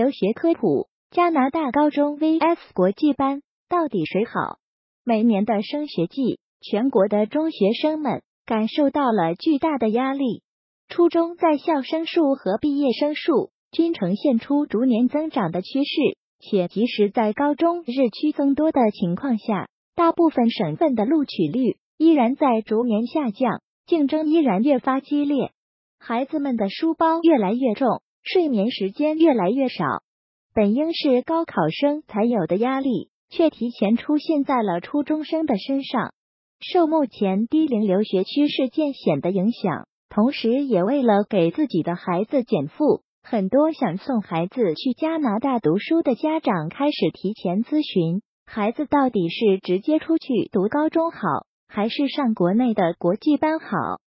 留学科普：加拿大高中 vs 国际班，到底谁好？每年的升学季，全国的中学生们感受到了巨大的压力。初中在校生数和毕业生数均呈现出逐年增长的趋势，且即使在高中日趋增多的情况下，大部分省份的录取率依然在逐年下降，竞争依然越发激烈。孩子们的书包越来越重。睡眠时间越来越少，本应是高考生才有的压力，却提前出现在了初中生的身上。受目前低龄留学趋势渐显的影响，同时也为了给自己的孩子减负，很多想送孩子去加拿大读书的家长开始提前咨询：孩子到底是直接出去读高中好，还是上国内的国际班好？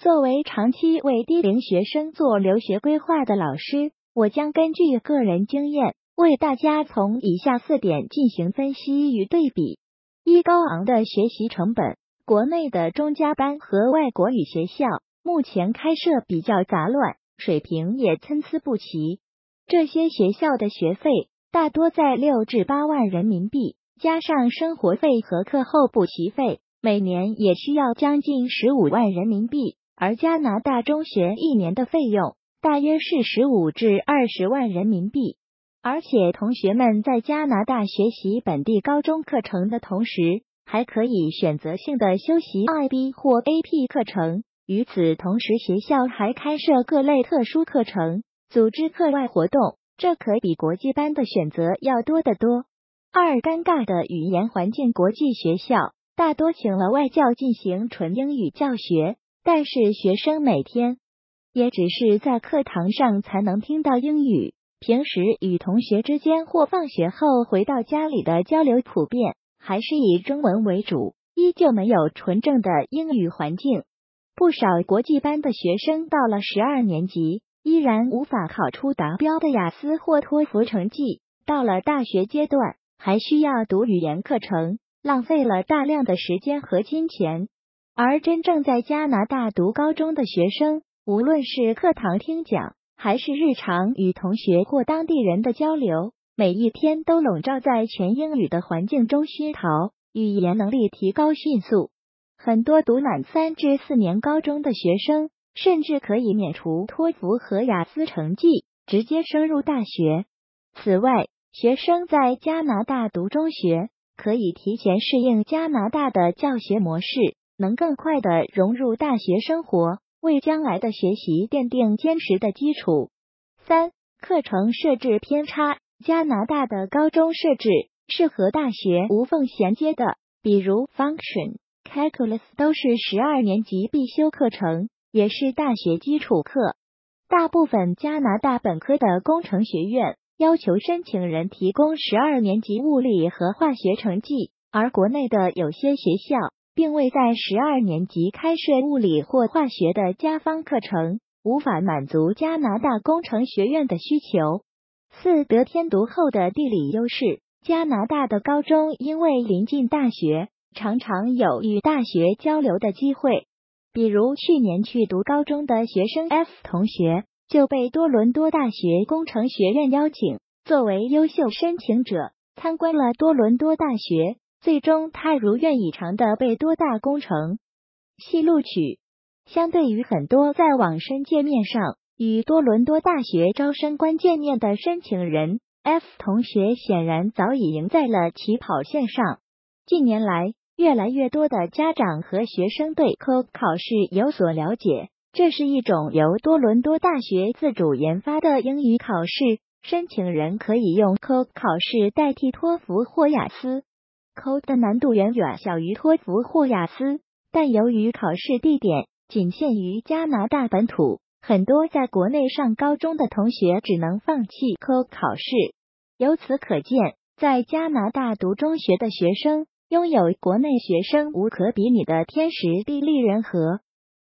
作为长期为低龄学生做留学规划的老师，我将根据个人经验，为大家从以下四点进行分析与对比：一、高昂的学习成本，国内的中加班和外国语学校目前开设比较杂乱，水平也参差不齐。这些学校的学费大多在六至八万人民币，加上生活费和课后补习费，每年也需要将近十五万人民币。而加拿大中学一年的费用大约是十五至二十万人民币，而且同学们在加拿大学习本地高中课程的同时，还可以选择性的修习 IB 或 AP 课程。与此同时，学校还开设各类特殊课程，组织课外活动，这可比国际班的选择要多得多。二、尴尬的语言环境，国际学校大多请了外教进行纯英语教学。但是学生每天也只是在课堂上才能听到英语，平时与同学之间或放学后回到家里的交流，普遍还是以中文为主，依旧没有纯正的英语环境。不少国际班的学生到了十二年级，依然无法考出达标的雅思或托福成绩，到了大学阶段，还需要读语言课程，浪费了大量的时间和金钱。而真正在加拿大读高中的学生，无论是课堂听讲，还是日常与同学或当地人的交流，每一天都笼罩在全英语的环境中熏陶，语言能力提高迅速。很多读满三至四年高中的学生，甚至可以免除托福和雅思成绩，直接升入大学。此外，学生在加拿大读中学，可以提前适应加拿大的教学模式。能更快的融入大学生活，为将来的学习奠定坚实的基础。三、课程设置偏差。加拿大的高中设置是和大学无缝衔接的，比如 Function、Calculus 都是十二年级必修课程，也是大学基础课。大部分加拿大本科的工程学院要求申请人提供十二年级物理和化学成绩，而国内的有些学校。并未在十二年级开设物理或化学的加方课程，无法满足加拿大工程学院的需求。四得天独厚的地理优势，加拿大的高中因为临近大学，常常有与大学交流的机会。比如去年去读高中的学生 F 同学，就被多伦多大学工程学院邀请，作为优秀申请者参观了多伦多大学。最终，他如愿以偿的被多大工程系录取。相对于很多在网申界面上与多伦多大学招生官见面的申请人，F 同学显然早已赢在了起跑线上。近年来，越来越多的家长和学生对 CO 考试有所了解。这是一种由多伦多大学自主研发的英语考试，申请人可以用 CO 考试代替托福或雅思。考的难度远远小于托福或雅思，但由于考试地点仅限于加拿大本土，很多在国内上高中的同学只能放弃考考试。由此可见，在加拿大读中学的学生拥有国内学生无可比拟的天时地利人和。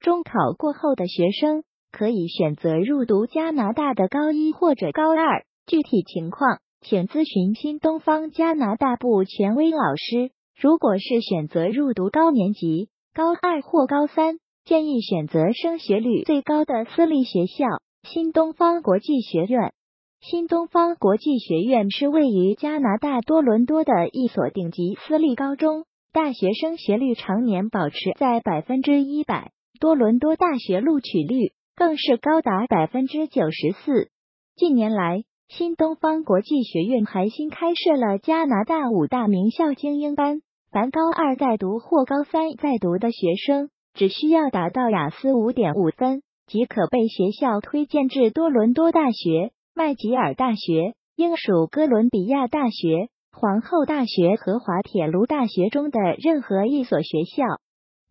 中考过后的学生可以选择入读加拿大的高一或者高二，具体情况。请咨询新东方加拿大部权威老师。如果是选择入读高年级、高二或高三，建议选择升学率最高的私立学校——新东方国际学院。新东方国际学院是位于加拿大多伦多的一所顶级私立高中，大学升学率常年保持在百分之一百，多伦多大学录取率更是高达百分之九十四。近年来，新东方国际学院还新开设了加拿大五大名校精英班，凡高二在读或高三在读的学生，只需要达到雅思五点五分，即可被学校推荐至多伦多大学。麦吉尔大学、英属哥伦比亚大学、皇后大学和滑铁卢大学中的任何一所学校，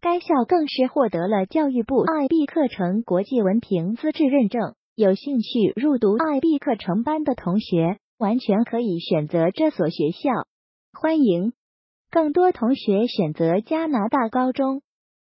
该校更是获得了教育部 IB 课程国际文凭资质认证。有兴趣入读 IB 课程班的同学，完全可以选择这所学校。欢迎更多同学选择加拿大高中。